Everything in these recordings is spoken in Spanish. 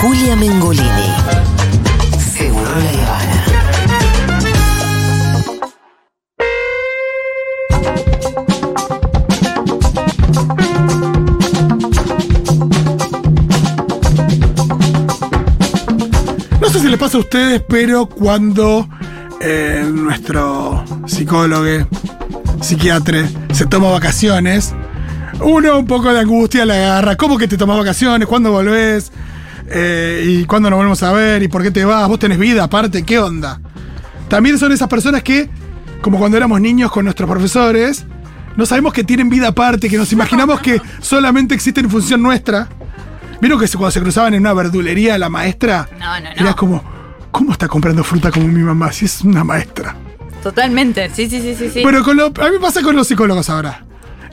Julia Mengolini. Seguro la Habana. No sé si les pasa a ustedes, pero cuando eh, nuestro psicólogo, psiquiatra, se toma vacaciones, uno un poco de angustia le agarra. ¿Cómo que te tomas vacaciones? ¿Cuándo volvés? Eh, ¿Y cuándo nos volvemos a ver? ¿Y por qué te vas? ¿Vos tenés vida aparte? ¿Qué onda? También son esas personas que, como cuando éramos niños con nuestros profesores, no sabemos que tienen vida aparte, que nos imaginamos que solamente existen en función nuestra. ¿Vieron que cuando se cruzaban en una verdulería la maestra? No, no, no. Era como, ¿cómo está comprando fruta como mi mamá? Si es una maestra. Totalmente. Sí, sí, sí, sí. con lo- a mí me pasa con los psicólogos ahora.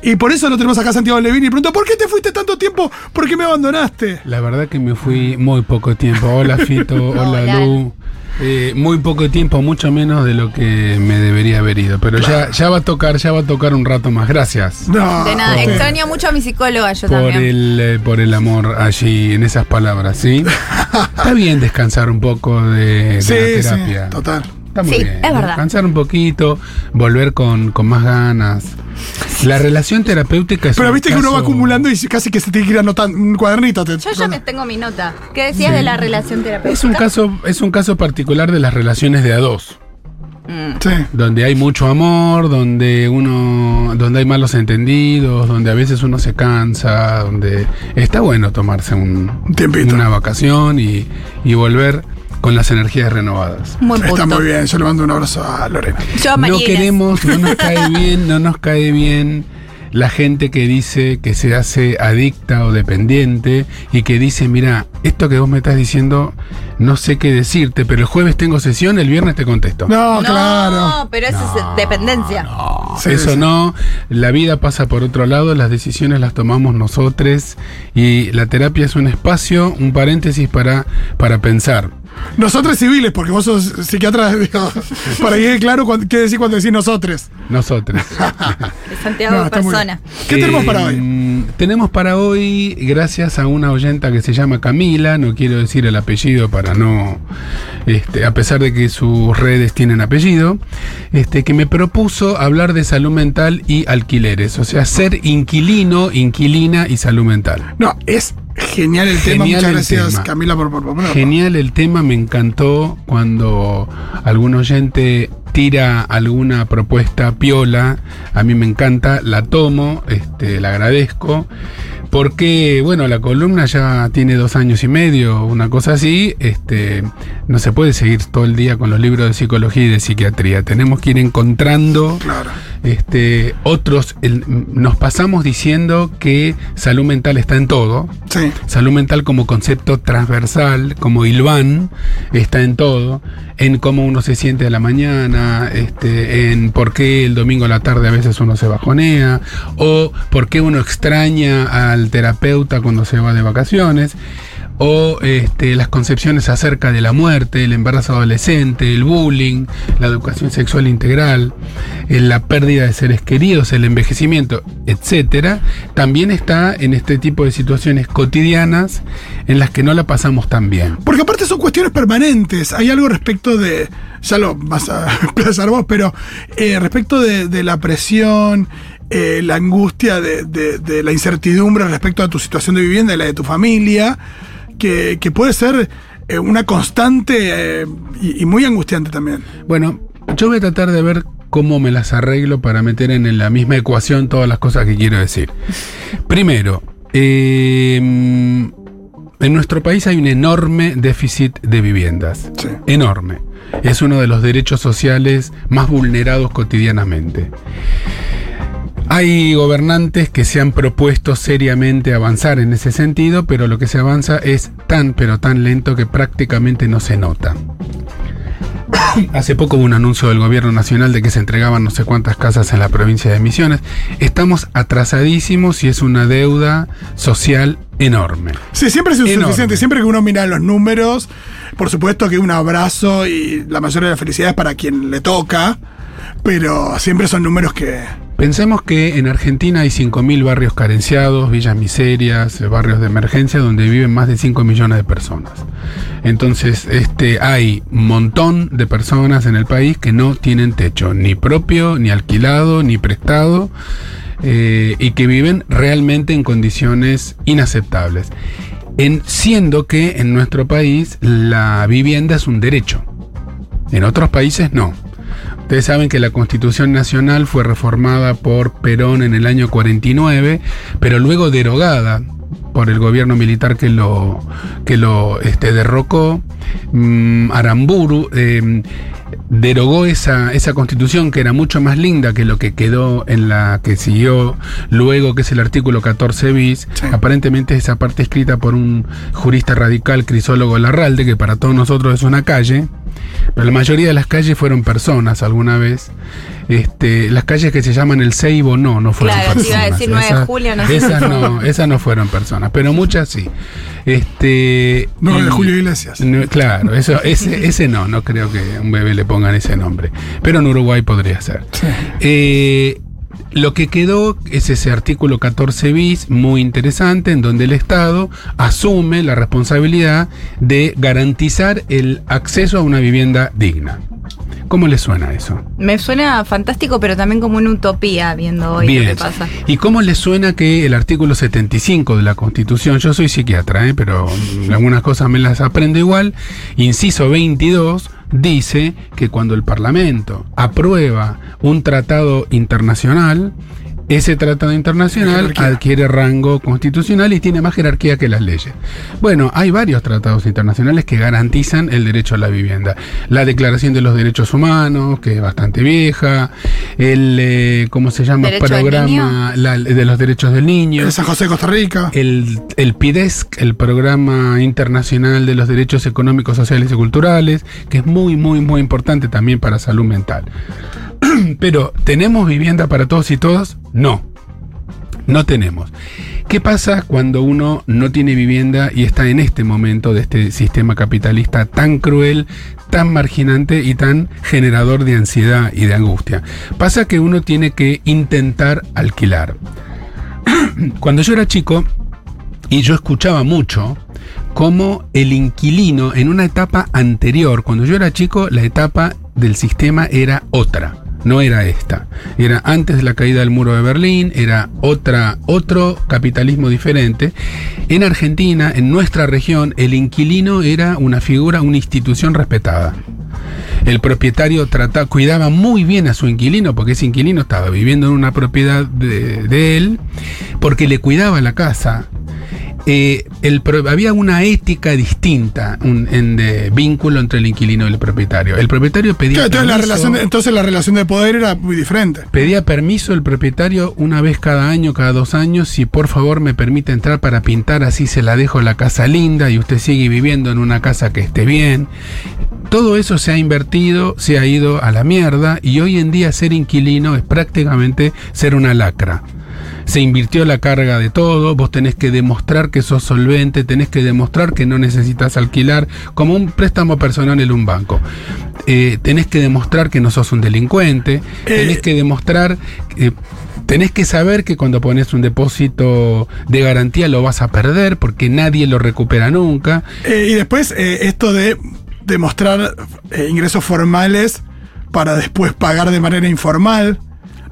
Y por eso lo tenemos acá a Santiago Levini y pregunto, ¿por qué te fuiste tanto tiempo? ¿Por qué me abandonaste? La verdad que me fui muy poco tiempo. Hola Fito, hola Hola. Lu. Eh, muy poco tiempo, mucho menos de lo que me debería haber ido. Pero ya, ya va a tocar, ya va a tocar un rato más. Gracias No. de nada. Extraño mucho a mi psicóloga, yo por también. el, eh, por el amor allí, en esas palabras, ¿sí? Está bien descansar un poco de, de Sí, la sí, terapia. total. Está muy Sí, bien. es verdad. Descansar un poquito, volver con, con más ganas. La relación terapéutica es Pero un viste que uno va caso- acumulando y casi que se tiene que ir anotando un cuadernito. te- Yo ya me tengo mi nota. ¿Qué decías de la relación terapéutica? Es un caso, es un caso particular de las relaciones de a dos. Mm. Sí. donde hay mucho amor, donde uno, donde hay malos entendidos, donde a veces uno se cansa, donde está bueno tomarse un, Un tiempito. una vacación y, y volver con las energías renovadas. Punto. Está muy bien, yo le mando un abrazo a Lorena. Yo a No queremos, no nos cae bien, no nos cae bien la gente que dice que se hace adicta o dependiente y que dice, mira, esto que vos me estás diciendo, no sé qué decirte, pero el jueves tengo sesión, el viernes te contesto. No, No, claro. pero eso es dependencia. No, Sí, eso sí. no. La vida pasa por otro lado, las decisiones las tomamos nosotros y la terapia es un espacio, un paréntesis para, para pensar. Nosotros civiles, porque vos sos psiquiatra, digo, para que quede claro qué decir cuando decís nosotros. Nosotros. De Santiago No, persona. ¿Qué tenemos para hoy? Tenemos para hoy, gracias a una oyenta que se llama Camila, no quiero decir el apellido para no, este, a pesar de que sus redes tienen apellido, este, que me propuso hablar de salud mental y alquileres, o sea, ser inquilino, inquilina y salud mental. No, es genial el tema. Genial Muchas el gracias, tema. Camila, por, por proponerlo. Genial el tema, me encantó cuando algún oyente tira alguna propuesta piola, a mí me encanta, la tomo, este, la agradezco, porque bueno, la columna ya tiene dos años y medio, una cosa así, este, no se puede seguir todo el día con los libros de psicología y de psiquiatría, tenemos que ir encontrando. Este, otros, el- nos pasamos diciendo que salud mental está en todo, Sí. Salud mental como concepto transversal, como Ilván, está en todo, en cómo uno se siente a la mañana, este, en por qué el domingo a la tarde a veces uno se bajonea, o por qué uno extraña al terapeuta cuando se va de vacaciones, o este, las concepciones acerca de la muerte, el embarazo adolescente, el bullying, la educación sexual integral, eh, la pérdida de seres queridos, el envejecimiento, etcétera, también está en este tipo de situaciones cotidianas en las que no la pasamos tan bien. Porque aparte son cuestiones permanentes. Hay algo respecto de. Ya lo vas a expresar vos, pero eh, respecto de, la presión, eh, la angustia de, de- de la incertidumbre respecto a tu situación de vivienda y la de tu familia, que, que puede ser eh, una constante eh, y, y muy angustiante también. Bueno, yo voy a tratar de ver cómo me las arreglo para meter en la misma ecuación todas las cosas que quiero decir. Primero, eh, en nuestro país hay un enorme déficit de viviendas. Sí. Enorme. Es uno de los derechos sociales más vulnerados cotidianamente. Hay gobernantes que se han propuesto seriamente avanzar en ese sentido, pero lo que se avanza es tan pero tan lento que prácticamente no se nota. Hace poco hubo un anuncio del gobierno nacional de que se entregaban no sé cuántas casas en la provincia de Misiones. Estamos atrasadísimos y es una deuda social enorme. Sí, siempre es Enorme. insuficiente. Siempre que uno mira los números, por supuesto que un abrazo y la mayoría de las felicidades para quien le toca. Pero siempre son números que. Pensemos que en Argentina hay 5.000 barrios carenciados, villas miserias, barrios de emergencia donde viven más de 5 millones de personas. Entonces, este, hay un montón de personas en el país que no tienen techo, ni propio, ni alquilado, ni prestado, eh, y que viven realmente en condiciones inaceptables. En, siendo que en nuestro país la vivienda es un derecho. En otros países no. Ustedes saben que la Constitución Nacional fue reformada por Perón en el año 49, pero luego derogada por el gobierno militar que lo, que lo este, derrocó. Mm, Aramburu eh, derogó esa, esa constitución que era mucho más linda que lo que quedó en la que siguió luego, que es el artículo 14 bis. Sí. Aparentemente esa parte escrita por un jurista radical, Crisólogo Larralde, que para todos nosotros es una calle. Pero la mayoría de las calles fueron personas alguna vez. Este, las calles que se llaman el Seibo no, no fueron Claro, personas. iba a decir 9 de Esas- julio, no. Esas no, esas no fueron personas, pero muchas sí. Este, 9 de y- Julio Iglesias. no, claro, eso, ese, ese no, no creo que a un bebé le pongan ese nombre. Pero en Uruguay podría ser. Sí. Eh, lo que quedó es ese artículo 14 bis, muy interesante, en donde el Estado asume la responsabilidad de garantizar el acceso a una vivienda digna. ¿Cómo le suena eso? Me suena fantástico, pero también como una utopía viendo hoy lo que pasa. ¿Y cómo le suena que el artículo 75 de la Constitución, yo soy psiquiatra, ¿eh? pero algunas cosas me las aprendo igual, inciso 22, dice que cuando el Parlamento aprueba un tratado internacional, ese tratado internacional adquiere rango constitucional y tiene más jerarquía que las leyes. Bueno, hay varios tratados internacionales que garantizan el derecho a la vivienda. La Declaración de los Derechos Humanos, que es bastante vieja, el, eh, ¿cómo se llama? ¿Derecho del Programa la- de los Derechos del Niño. En San José, Costa Rica. El, el PIDESC, el Programa Internacional de los Derechos Económicos, Sociales y Culturales, que es muy, muy, muy importante también para salud mental. Pero, ¿tenemos vivienda para todos y todas? No. No tenemos. ¿Qué pasa cuando uno no tiene vivienda y está en este momento de este sistema capitalista tan cruel, tan marginante y tan generador de ansiedad y de angustia? Pasa que uno tiene que intentar alquilar. Cuando yo era chico, y yo escuchaba mucho cómo el inquilino en una etapa anterior, cuando yo era chico, la etapa del sistema era otra. No era esta. Era antes de la caída del muro de Berlín, era otra, otro capitalismo diferente. En Argentina, en nuestra región, el inquilino era una figura, una institución respetada. El propietario trata, cuidaba muy bien a su inquilino, porque ese inquilino estaba viviendo en una propiedad de él, porque le cuidaba la casa. Eh, el había una ética distinta un- en de vínculo entre el inquilino y el propietario. El propietario pedía Claro, entonces, la permiso- relación de, entonces la relación de poder era muy diferente. Pedía permiso el propietario una vez cada año, cada dos años, si por favor me permite entrar para pintar, así se la dejo la casa linda y usted sigue viviendo en una casa que esté bien. Todo eso se ha invertido, se ha ido a la mierda y hoy en día ser inquilino es prácticamente ser una lacra. Se invirtió la carga de todo, vos tenés que demostrar que sos solvente, tenés que demostrar que no necesitas alquilar, como un préstamo personal en un banco. Eh, tenés que demostrar que no sos un delincuente, tenés Eh, que demostrar, eh, tenés que saber que cuando pones un depósito de garantía lo vas a perder porque nadie lo recupera nunca. Eh, y después eh, esto de demostrar ingresos formales para después pagar de manera informal.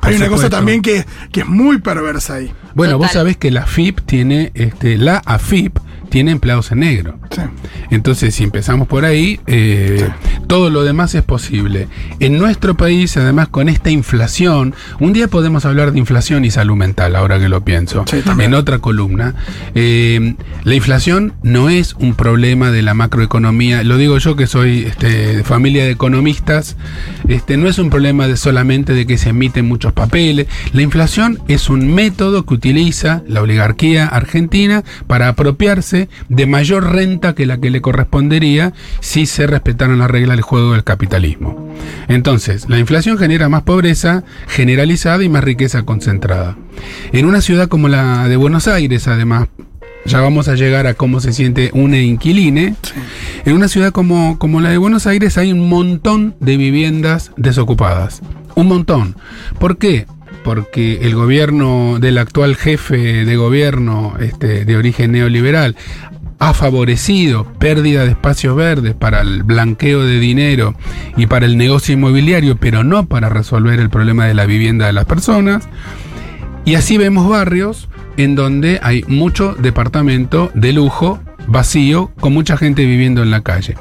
Por Hay una cosa también que, que es muy perversa ahí. Bueno, vos sabés que la FIP tiene, este, la AFIP tiene empleados en negro. Sí. Entonces, si empezamos por ahí, eh, todo lo demás es posible. En nuestro país, además, con esta inflación, un día podemos hablar de inflación y salud mental, ahora que lo pienso, Sí, también. en otra columna. Eh, la inflación no es un problema de la macroeconomía, lo digo yo que soy este, de familia de economistas, este, no es un problema de solamente de que se emiten muchos papeles. La inflación es un método que utiliza la oligarquía argentina para apropiarse de mayor renta que la que le correspondería si se respetaran las reglas del juego del capitalismo. Entonces, la inflación genera más pobreza generalizada y más riqueza concentrada. En una ciudad como la de Buenos Aires, además, ya vamos a llegar a cómo se siente un inquiline. En una ciudad como, como la de Buenos Aires hay un montón de viviendas desocupadas. Un montón. ¿Por qué? Porque el gobierno del actual jefe de gobierno este, de origen neoliberal ha favorecido pérdida de espacios verdes para el blanqueo de dinero y para el negocio inmobiliario, pero no para resolver el problema de la vivienda de las personas. Y así vemos barrios en donde hay mucho departamento de lujo vacío con mucha gente viviendo en la calle.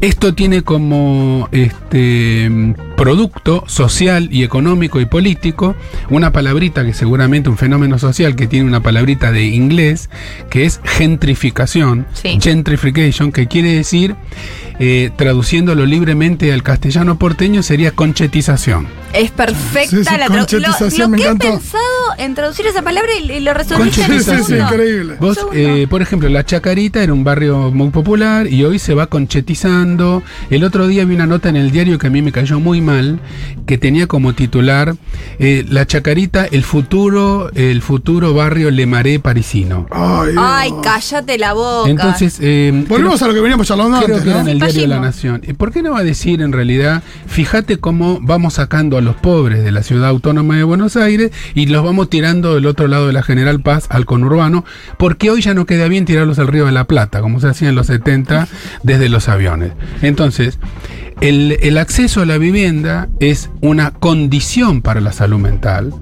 Esto tiene como este, producto social y económico y político una palabrita que seguramente un fenómeno social que tiene una palabrita de inglés que es gentrificación, Sí. gentrification, que quiere decir, eh, traduciéndolo libremente al castellano porteño, sería conchetización. Es perfecta Sí, sí, la traducción. Lo, que he pensado en traducir esa palabra y, y lo resolviste en un Sí, sí, sí, segundo. increíble. Vos, eh, por ejemplo, La Chacarita era un barrio muy popular y hoy se va conchetizando. El otro día vi una nota en el diario que a mí me cayó muy que tenía como titular eh, La Chacarita, el futuro, el futuro barrio Lemaré parisino. Ay. Ay, cállate la boca. Entonces, eh, Volvemos a lo que veníamos charlando Creo antes, que era en el diario de La. Nación. ¿Y ¿Por qué no va a decir en realidad, fíjate cómo vamos sacando a los pobres de la ciudad autónoma de Buenos Aires y los vamos tirando del otro lado de la General Paz al conurbano? Porque hoy ya no queda bien tirarlos al río de la Plata, como se hacía en los 70 desde los aviones. Entonces, el, acceso a la vivienda es una condición para la salud mental.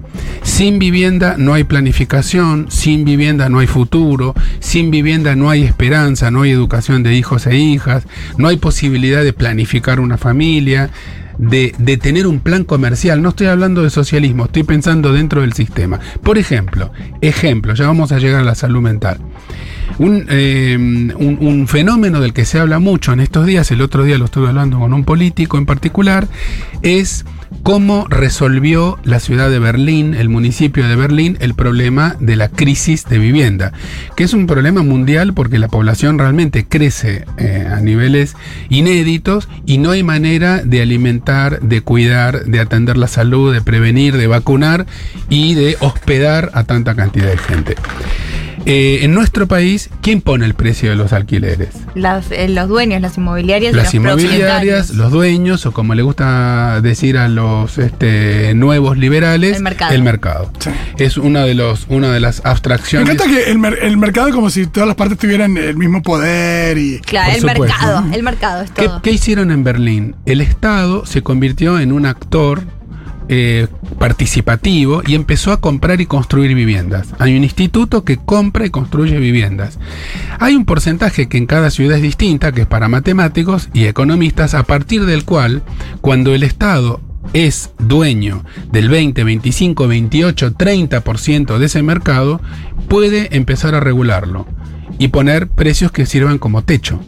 Sin vivienda no hay planificación, sin vivienda no hay futuro, sin vivienda no hay esperanza, no hay educación de hijos e hijas, no hay posibilidad de planificar una familia, de, de tener un plan comercial. No estoy hablando de socialismo, estoy pensando dentro del sistema. Por ejemplo, ejemplo, ya vamos a llegar a la salud mental. Un, eh, un- un fenómeno del que se habla mucho en estos días, el otro día lo estuve hablando con un político en particular, es cómo resolvió la ciudad de Berlín, el municipio de Berlín, el problema de la crisis de vivienda, que es un problema mundial porque la población realmente crece eh, a niveles inéditos y no hay manera de alimentar, de cuidar, de atender la salud, de prevenir, de vacunar y de hospedar a tanta cantidad de gente. Eh, en nuestro país, ¿quién pone el precio de los alquileres? Las- eh, los dueños, las inmobiliarias y Las los inmobiliarias, los dueños, o como le gusta decir a los este, nuevos liberales, El mercado. el mercado. Sí. Es una de, los, una de las Me abstracciones. encanta que el, mer- el mercado como si todas las partes tuvieran el mismo poder y... Claro, Por el supuesto. mercado. El mercado es ¿Qué, todo. qué hicieron en Berlín? El Estado se convirtió en un actor eh, participativo y empezó a comprar y construir viviendas. Hay un instituto que compra y construye viviendas. Hay un porcentaje que en cada ciudad es distinta, que es para matemáticos y economistas, a partir del cual, cuando el Estado es dueño del 20, 25, 28, 30% de ese mercado, puede empezar a regularlo y poner precios que sirvan como techo.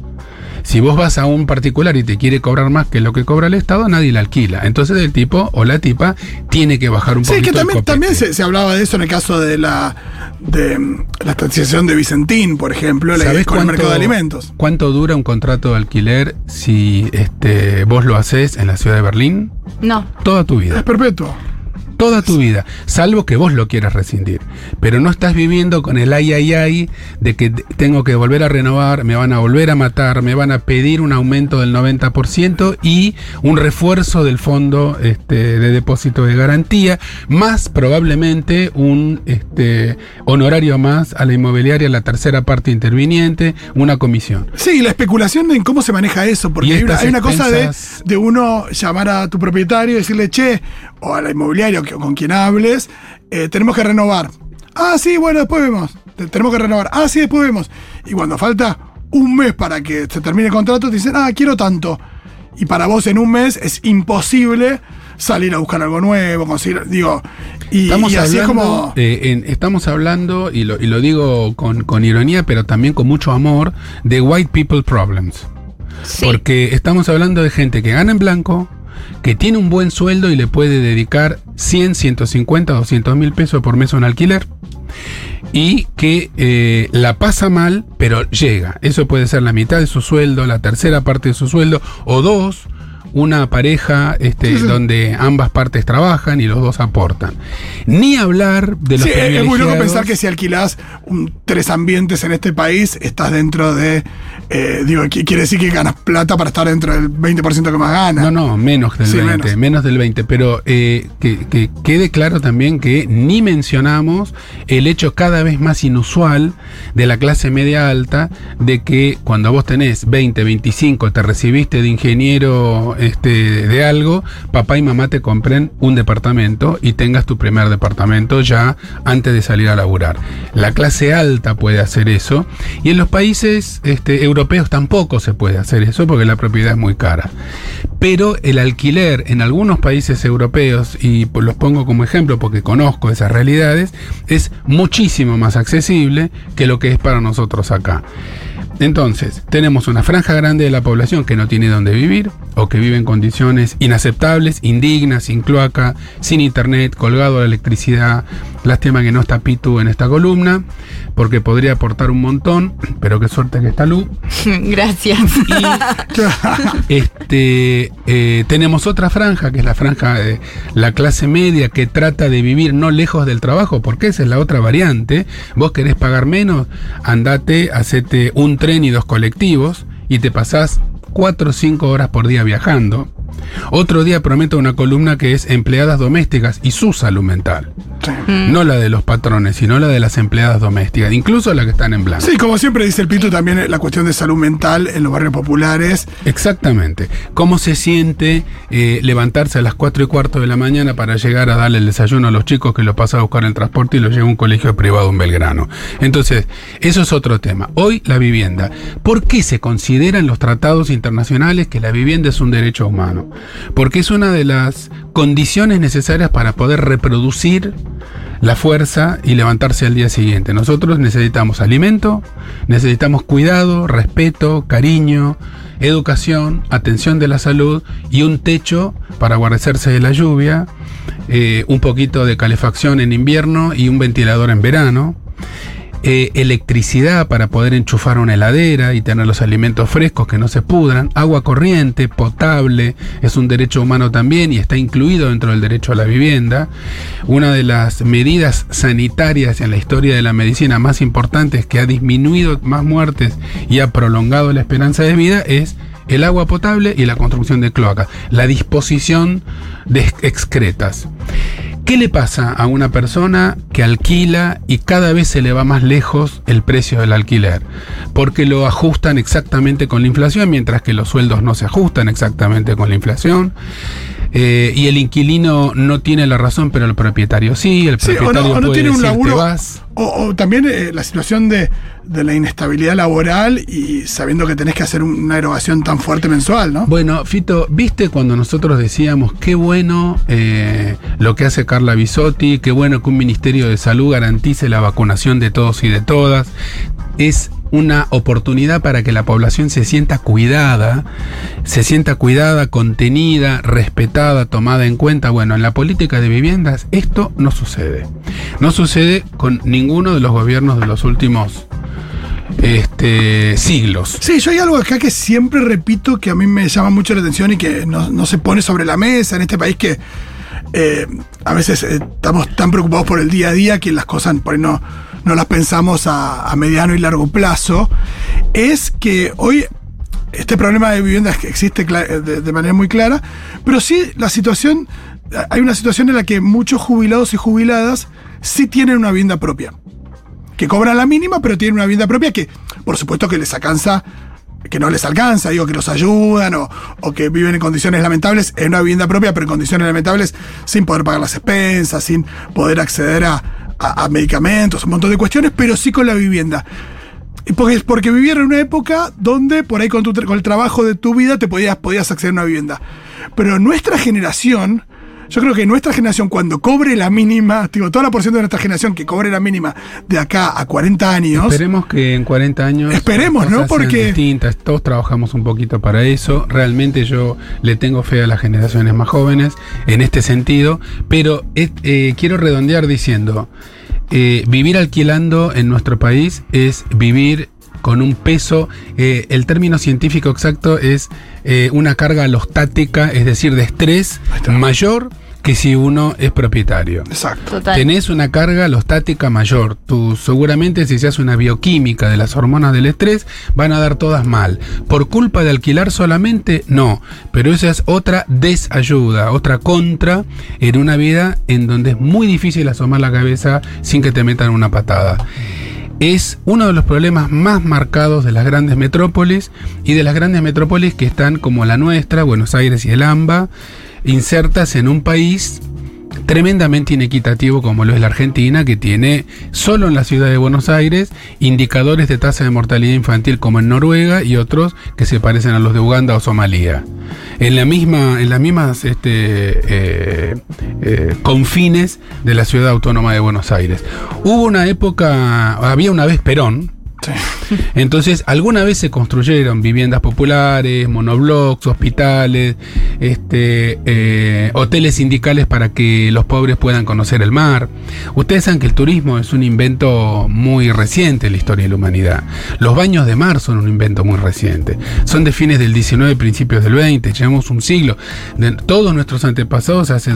Si vos vas a un particular y te quiere cobrar más que lo que cobra el Estado, nadie le alquila. Entonces el tipo o la tipa tiene que bajar un Sí, poquito que también, el también se, se hablaba de eso en el caso de la de mm, la de Vicentín, por ejemplo, la- ¿Sabés con el cuánto- mercado de alimentos. ¿Cuánto dura un contrato de alquiler si este, vos lo haces en la ciudad de Berlín? No. Toda tu vida. Es perpetuo. Toda tu vida. Salvo que vos lo quieras rescindir. Pero no estás viviendo con el ay, ay, ay de que tengo que volver a renovar, me van a volver a matar, me van a pedir un aumento del 90% y un refuerzo del fondo este, de depósito de garantía, más probablemente un este, honorario más a la inmobiliaria, la tercera parte interviniente, una comisión. Sí, la especulación en cómo se maneja eso, porque hay una, hay una cosa de, de uno llamar a tu propietario y decirle, che, o a la inmobiliaria o que- con quien hables, eh, tenemos que renovar. Ah, sí, bueno, después vemos. Te- Tenemos que renovar. Ah, sí, después vemos. Y cuando falta un mes para que se termine el contrato, te dicen, ah, quiero tanto. Y para vos en un mes es imposible salir a buscar algo nuevo, conseguir, digo, y, Estamos y así es hablando, como... eh, en- estamos hablando, y lo, y lo digo con, con ironía, pero también con mucho amor, de white people problems. Sí. Porque estamos hablando de gente que gana en blanco, que tiene un buen sueldo y le puede dedicar 100, 150, 200 mil pesos por mes a un alquiler. Y que eh, la pasa mal, pero llega. Eso puede ser la mitad de su sueldo, la tercera parte de su sueldo, o dos, una pareja este, Sí, sí. donde ambas partes trabajan y los dos aportan. Ni hablar de los Sí, es es muy loco pensar que si alquilás un- tres ambientes en este país, estás dentro de. eh, digo, qui- quiere decir que ganas plata para estar dentro del 20% que más ganas. No, no, menos del Sí, 20, menos. menos. del 20, pero eh, que, que quede claro también que ni mencionamos el hecho cada vez más inusual de la clase media alta de que cuando vos tenés 20, 25, te recibiste de ingeniero este, de algo, papá y mamá te compren un departamento y tengas tu primer departamento ya antes de salir a laburar. La clase alta puede hacer eso y en los países este, europeos tampoco se puede hacer eso porque la propiedad es muy cara. Pero el alquiler en algunos países europeos, y pues los pongo como ejemplo porque conozco esas realidades, es muchísimo más accesible que lo que es para nosotros acá. Entonces, tenemos una franja grande de la población que no tiene dónde vivir o que vive en condiciones inaceptables, indignas, sin cloaca, sin internet, colgado a la electricidad. Lástima que no está Pitu en esta columna, porque podría aportar un montón, pero qué suerte que está Lu. Gracias. Este, eh, tenemos otra franja, que es la franja de la clase media, que trata de vivir no lejos del trabajo, porque esa es la otra variante. Vos querés pagar menos, andate, hacete un tren y dos colectivos, y te pasás cuatro o cinco horas por día viajando. Otro día prometo una columna que es empleadas domésticas y su salud mental. Sí. No la de los patrones, sino la de las empleadas domésticas, incluso las que están en blanco. Sí, como siempre dice el Pitu, también la cuestión de salud mental en los barrios populares. Exactamente. ¿Cómo se siente eh, levantarse a las 4 y cuarto de la mañana para llegar a darle el desayuno a los chicos que los pasa a buscar en el transporte y los lleva a un colegio privado en Belgrano? Entonces, eso es otro tema. Hoy la vivienda. ¿Por qué se considera en los tratados internacionales que la vivienda es un derecho humano? Porque es una de las condiciones necesarias para poder reproducir la fuerza y levantarse al día siguiente. Nosotros necesitamos alimento, necesitamos cuidado, respeto, cariño, educación, atención de la salud y un techo para guarecerse de la lluvia, eh, un poquito de calefacción en invierno y un ventilador en verano. Eh, electricidad para poder enchufar una heladera y tener los alimentos frescos que no se pudran, agua corriente, potable, es un derecho humano también y está incluido dentro del derecho a la vivienda. Una de las medidas sanitarias en la historia de la medicina más importantes que ha disminuido más muertes y ha prolongado la esperanza de vida es el agua potable y la construcción de cloacas, la disposición de ex- excretas. ¿Qué le pasa a una persona que alquila y cada vez se le va más lejos el precio del alquiler? Porque lo ajustan exactamente con la inflación, mientras que los sueldos no se ajustan exactamente con la inflación. Eh, y el inquilino no tiene la razón, pero el propietario sí. El Sí, o propietario no, o no puede tiene un decir, "Te laburo. vas". O, o también eh, la situación de, de la inestabilidad laboral y sabiendo que tenés que hacer un- una erogación tan fuerte mensual, ¿no? Bueno, Fito, ¿viste cuando nosotros decíamos qué bueno eh, lo que hace Carla Bisotti, qué bueno que un Ministerio de Salud garantice la vacunación de todos y de todas? Es una oportunidad para que la población se sienta cuidada, se sienta cuidada, contenida, respetada, tomada en cuenta. Bueno, en la política de viviendas esto no sucede. No sucede con ninguno de los gobiernos de los últimos este, siglos. Sí, yo hay algo acá que siempre repito que a mí me llama mucho la atención y que no, se pone sobre la mesa en este país que eh, a veces eh, estamos tan preocupados por el día a día que las cosas por ahí no, no las pensamos a, mediano y largo plazo, es que hoy este problema de viviendas existe de, de manera muy clara, pero sí la situación, hay una situación en la que muchos jubilados y jubiladas sí tienen una vivienda propia que cobran la mínima, pero tienen una vivienda propia que, por supuesto, que les alcanza, que no les alcanza, digo, que los ayudan o, o que viven en condiciones lamentables en una vivienda propia, pero en condiciones lamentables sin poder pagar las expensas, sin poder acceder a, a- medicamentos, un montón de cuestiones, pero sí con la vivienda. Porque, porque vivieron en una época donde por ahí con, tu con el trabajo de tu vida te podías, podías acceder a una vivienda. Pero nuestra generación, yo creo que nuestra generación cuando cobre la mínima, digo, toda la porción de nuestra generación que cobre la mínima de acá a 40 años, Esperemos que en 40 años. Esperemos, ¿no? sean Porque- distintas. Todos trabajamos un poquito para eso. Realmente yo le tengo fe a las generaciones más jóvenes en este sentido. Pero eh, quiero redondear diciendo: eh, vivir alquilando en nuestro país es vivir con un peso, eh, el término científico exacto es eh, una carga alostática, es decir, de estrés mayor que si uno es propietario. Exacto. Total. Tenés una carga alostática mayor. Tú seguramente si se hace una bioquímica de las hormonas del estrés, van a dar todas mal. ¿Por culpa de alquilar solamente? No. Pero esa es otra desayuda, otra contra en una vida en donde es muy difícil asomar la cabeza sin que te metan una patada. Es uno de los problemas más marcados de las grandes metrópolis y de las grandes metrópolis que están como la nuestra, Buenos Aires y el AMBA, insertas en un país tremendamente inequitativo como lo es la Argentina, que tiene solo en la ciudad de Buenos Aires indicadores de tasa de mortalidad infantil como en Noruega y otros que se parecen a los de Uganda o Somalia. En la misma, en las mismas este, eh, eh, confines de la ciudad autónoma de Buenos Aires. Hubo una época, había una vez Perón, Sí. entonces, alguna vez se construyeron viviendas populares, monoblocks, hospitales, este, eh, hoteles sindicales para que los pobres puedan conocer el mar. Ustedes saben que el turismo es un invento muy reciente en la historia de la humanidad. Los baños de mar son un invento muy reciente. Son de fines del 19 y principios del 20. Llevamos un siglo. De- todos nuestros antepasados hace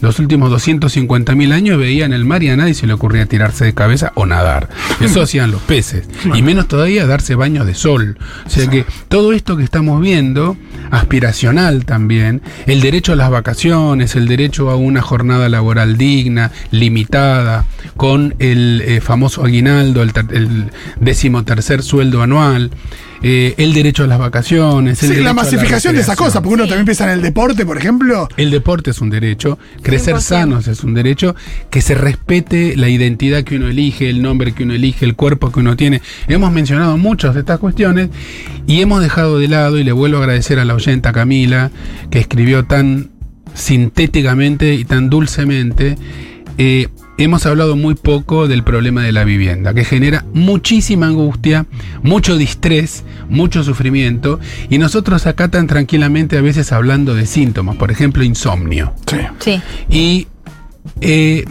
los últimos 250 mil años veían el mar y a nadie se le ocurría tirarse de cabeza o nadar. Eso hacían los peces. Y menos todavía darse baños de sol. O sea que todo esto que estamos viendo, aspiracional también, el derecho a las vacaciones, el derecho a una jornada laboral digna, limitada, con el eh, famoso aguinaldo, el, el decimotercer sueldo anual, eh, el derecho a las vacaciones, el Sí, la masificación de esa recreación. cosa, porque uno Sí. también piensa en el deporte, por ejemplo. El deporte es un derecho, crecer 100%. sanos es un derecho, que se respete la identidad que uno elige, el nombre que uno elige, el cuerpo que uno tiene. Hemos mencionado muchas de estas cuestiones y hemos dejado de lado, y le vuelvo a agradecer a la oyenta Camila, que escribió tan sintéticamente y tan dulcemente, eh, hemos hablado muy poco del problema de la vivienda, que genera muchísima angustia, mucho distrés, mucho sufrimiento, y nosotros acá tan tranquilamente a veces hablando de síntomas, por ejemplo, insomnio. Sí. Sí. Y eh,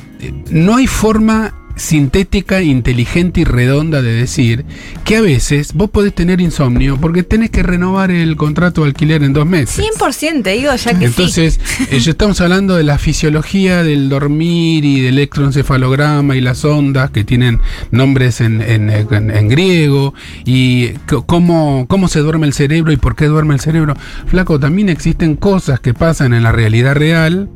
no hay forma sintética, inteligente y redonda de decir que a veces vos podés tener insomnio porque tenés que renovar el contrato de alquiler en dos meses. 100% te digo ya que sí. Entonces, eh, ya estamos hablando de la fisiología del dormir y del electroencefalograma y las ondas que tienen nombres en, en- en- en griego y cómo, cómo se duerme el cerebro y por qué duerme el cerebro. Flaco, también existen cosas que pasan en la realidad real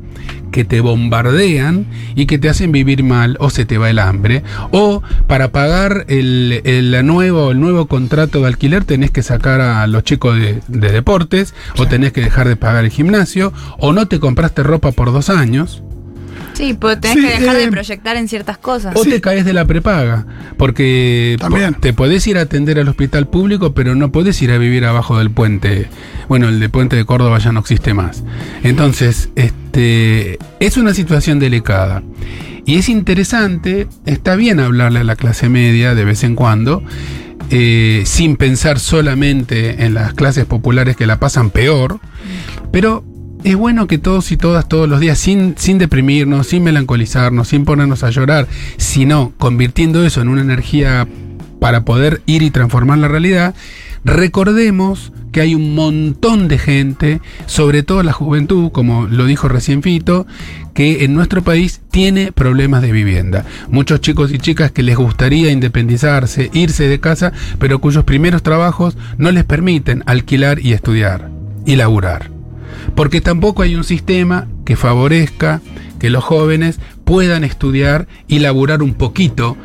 que te bombardean y que te hacen vivir mal o se te va el hambre. O para pagar el, el la nuevo, el nuevo contrato de alquiler tenés que sacar a los chicos de, de deportes o tenés que dejar de pagar el gimnasio o no te compraste ropa por dos años Sí, pues tenés Sí, que dejar eh, de proyectar en ciertas cosas. o te caes de la prepaga porque También. te podés ir a atender al hospital público pero no podés ir a vivir abajo del puente bueno el de puente de Córdoba ya no existe más entonces este es una situación delicada y es interesante está bien hablarle a la clase media de vez en cuando eh, sin pensar solamente en las clases populares que la pasan peor pero es bueno que todos y todas todos los días, sin, sin deprimirnos, sin melancolizarnos, sin ponernos a llorar, sino convirtiendo eso en una energía para poder ir y transformar la realidad, recordemos que hay un montón de gente, sobre todo la juventud, como lo dijo recién Fito, que en nuestro país tiene problemas de vivienda. Muchos chicos y chicas que les gustaría independizarse, irse de casa, pero cuyos primeros trabajos no les permiten alquilar y estudiar y laburar porque tampoco hay un sistema que favorezca que los jóvenes puedan estudiar y laburar un poquito.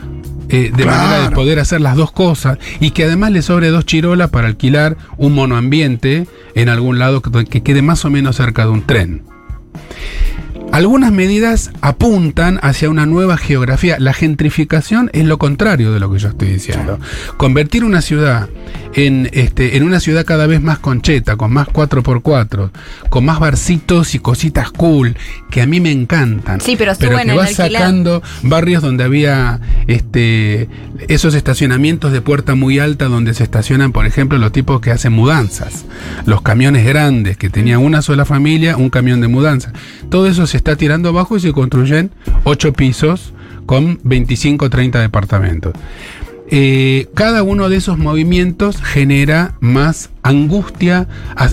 eh, de Claro. manera de poder hacer las dos cosas y que además le sobre dos chirolas para alquilar un monoambiente en algún lado que, que quede más o menos cerca de un tren. Algunas medidas apuntan hacia una nueva geografía. La gentrificación es lo contrario de lo que yo estoy diciendo. Convertir una ciudad en, este, en una ciudad cada vez más concheta, con más 4x4, con más barcitos y cositas cool, que a mí me encantan. Sí, pero pero que va sacando barrios donde había este, esos estacionamientos de puerta muy alta donde se estacionan, por ejemplo, los tipos que hacen mudanzas. Los camiones grandes que tenían una sola familia, un camión de mudanza. Todo eso se está tirando abajo y se construyen ocho pisos con 25 o 30 departamentos. Eh, cada uno de esos movimientos genera más angustia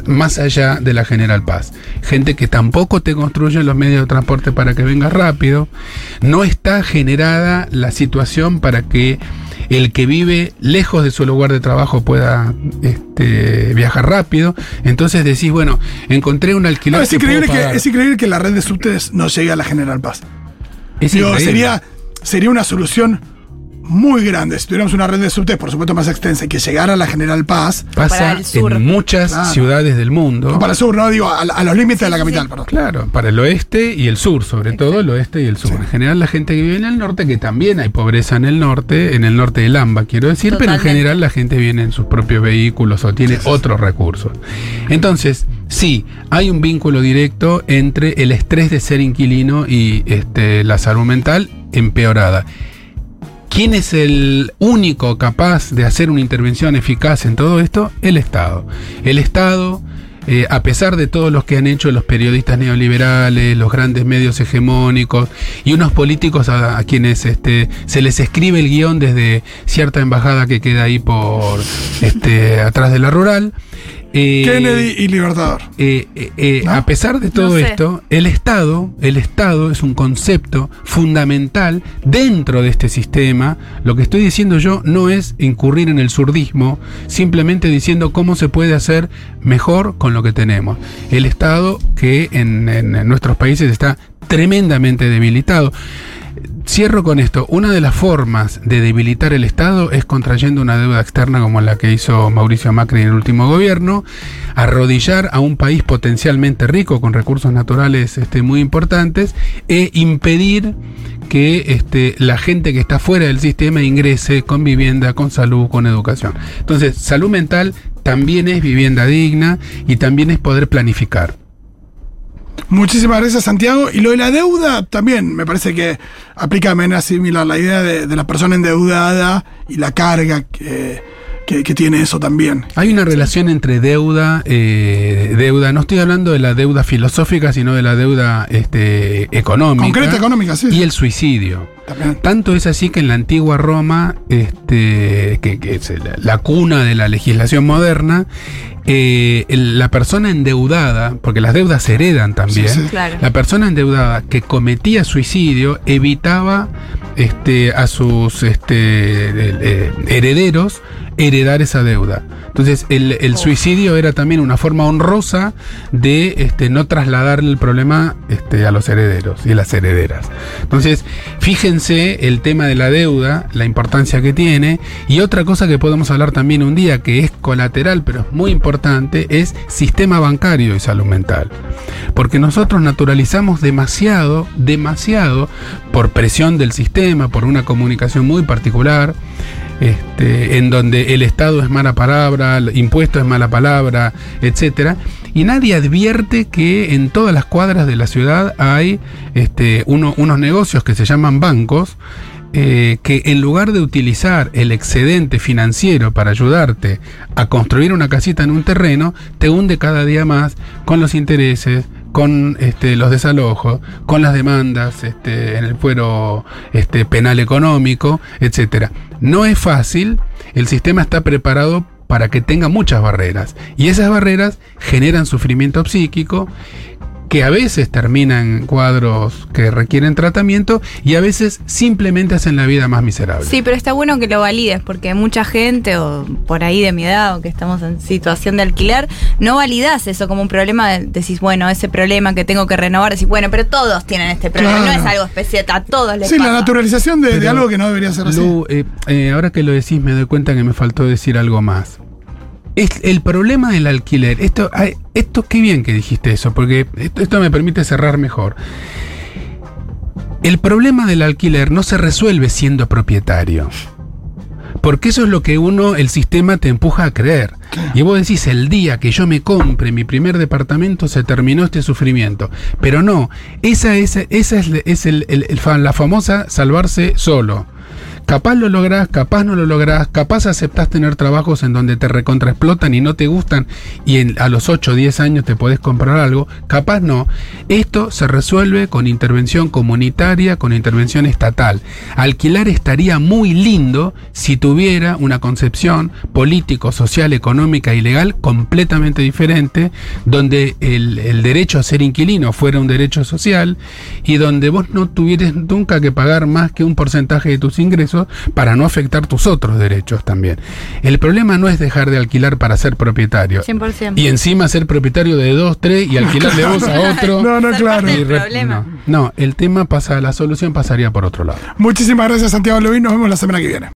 más allá de la general paz. Gente que tampoco te construye los medios de transporte para que vengas rápido. No está generada la situación para que el que vive lejos de su lugar de trabajo pueda este, viajar rápido. Entonces decís, bueno, encontré un alquiler. No, es, que puedo increíble que, es increíble que la red de subtes no llegue a la General Paz. Es Digo, increíble. sería, sería una solución muy grande. Si tuviéramos una red de subtes, por supuesto, más extensa y que llegara a la General Paz, Para Pasa el sur. en muchas Claro. ciudades del mundo. o para el sur, no digo, a, a los límites de la capital, perdón. Claro, para el oeste y el sur, sobre todo el oeste y el sur. En general la gente que vive en el norte, que también hay pobreza en el norte, en el norte del AMBA, quiero decir, pero en general la gente viene en sus propios vehículos o tiene otros recursos. Entonces, sí, hay un vínculo directo entre el estrés de ser inquilino y este, la salud mental empeorada. ¿Quién es el único capaz de hacer una intervención eficaz en todo esto? El Estado. El Estado, eh, a pesar de todos los que han hecho los periodistas neoliberales, los grandes medios hegemónicos y unos políticos a, quienes este, se les escribe el guion desde cierta embajada que queda ahí por este, atrás de la rural. Eh, Kennedy y Libertador. eh, eh, ¿No? A pesar de todo sé. esto, el Estado, el Estado es un concepto fundamental dentro de este sistema. Lo que estoy diciendo yo no es incurrir en el surdismo, simplemente diciendo cómo se puede hacer mejor con lo que tenemos. El Estado que en nuestros países está tremendamente debilitado. Cierro con esto. Una de las formas de debilitar el Estado es contrayendo una deuda externa como la que hizo Mauricio Macri en el último gobierno, arrodillar a un país potencialmente rico con recursos naturales este, muy importantes e impedir que este, la gente que está fuera del sistema ingrese con vivienda, con salud, con educación. Entonces, salud mental también es vivienda digna y también es poder planificar. Muchísimas gracias, Santiago. Y lo de la deuda también me parece que aplica de manera similar la idea de, de la persona endeudada y la carga que, que- que tiene eso también. Hay una relación entre deuda, eh, deuda, no estoy hablando de la deuda filosófica, sino de la deuda este, económica. Concreta económica, sí. Y el suicidio. Tanto es así que en la antigua Roma, este, que, que es la, la cuna de la legislación moderna, eh, la persona endeudada, porque las deudas se heredan también, Sí, sí. Claro. la persona endeudada que cometía suicidio evitaba este, a sus este, eh, herederos heredar esa deuda. Entonces, el, el suicidio era también una forma honrosa de este, no trasladarle el problema este, a los herederos y a las herederas. Entonces, fíjense el tema de la deuda, la importancia que tiene, y otra cosa que podemos hablar también un día, que es colateral, pero es muy importante, es sistema bancario y salud mental. Porque nosotros naturalizamos demasiado, demasiado, por presión del sistema, por una comunicación muy particular, este, en donde el Estado es mala palabra, el impuesto es mala palabra, etcétera, y nadie advierte que en todas las cuadras de la ciudad hay este, uno- unos negocios que se llaman bancos, eh, que en lugar de utilizar el excedente financiero para ayudarte a construir una casita en un terreno, te hunde cada día más con los intereses, con este, los desalojos, con las demandas este, en el fuero este, penal económico, etcétera. No es fácil, el sistema está preparado para que tenga muchas barreras y esas barreras generan sufrimiento psíquico que a veces terminan cuadros que requieren tratamiento y a veces simplemente hacen la vida más miserable. Sí, pero está bueno que lo valides, porque mucha gente, o por ahí de mi edad, o que estamos en situación de alquiler, no validas eso como un problema. de- Decís, bueno, ese problema que tengo que renovar, decís, bueno, pero todos tienen este problema, Claro. no es algo especial, a todos les Sí, pasa. la naturalización de, algo que no debería ser así. Lu, eh, eh, ahora que lo decís me doy cuenta que me faltó decir algo más. Es el problema del alquiler, esto, esto qué bien que dijiste eso, porque esto, me permite cerrar mejor. El problema del alquiler no se resuelve siendo propietario. Porque eso es lo que uno, el sistema te empuja a creer. Y vos decís, el día que yo me compre mi primer departamento se terminó este sufrimiento. Pero no, esa es, esa es, es el- la famosa salvarse solo. Capaz lo lográs, capaz no lo lográs, capaz aceptás tener trabajos en donde te recontraexplotan y no te gustan y a los 8 o 10 años te podés comprar algo, capaz no. Esto se resuelve con intervención comunitaria, con intervención estatal. Alquilar estaría muy lindo si tuviera una concepción político, social, económica y legal completamente diferente, donde el, el derecho a ser inquilino fuera un derecho social y donde vos no tuvieras nunca que pagar más que un porcentaje de tus ingresos para no afectar tus otros derechos también. El problema no es dejar de alquilar para ser propietario. 100%. Y encima ser propietario de dos, tres y alquilarle vos a otro. No, no, claro. re- problema. No, no, el tema pasa, la solución pasaría por otro lado. Muchísimas gracias, Santiago Levin. Nos vemos la semana que viene.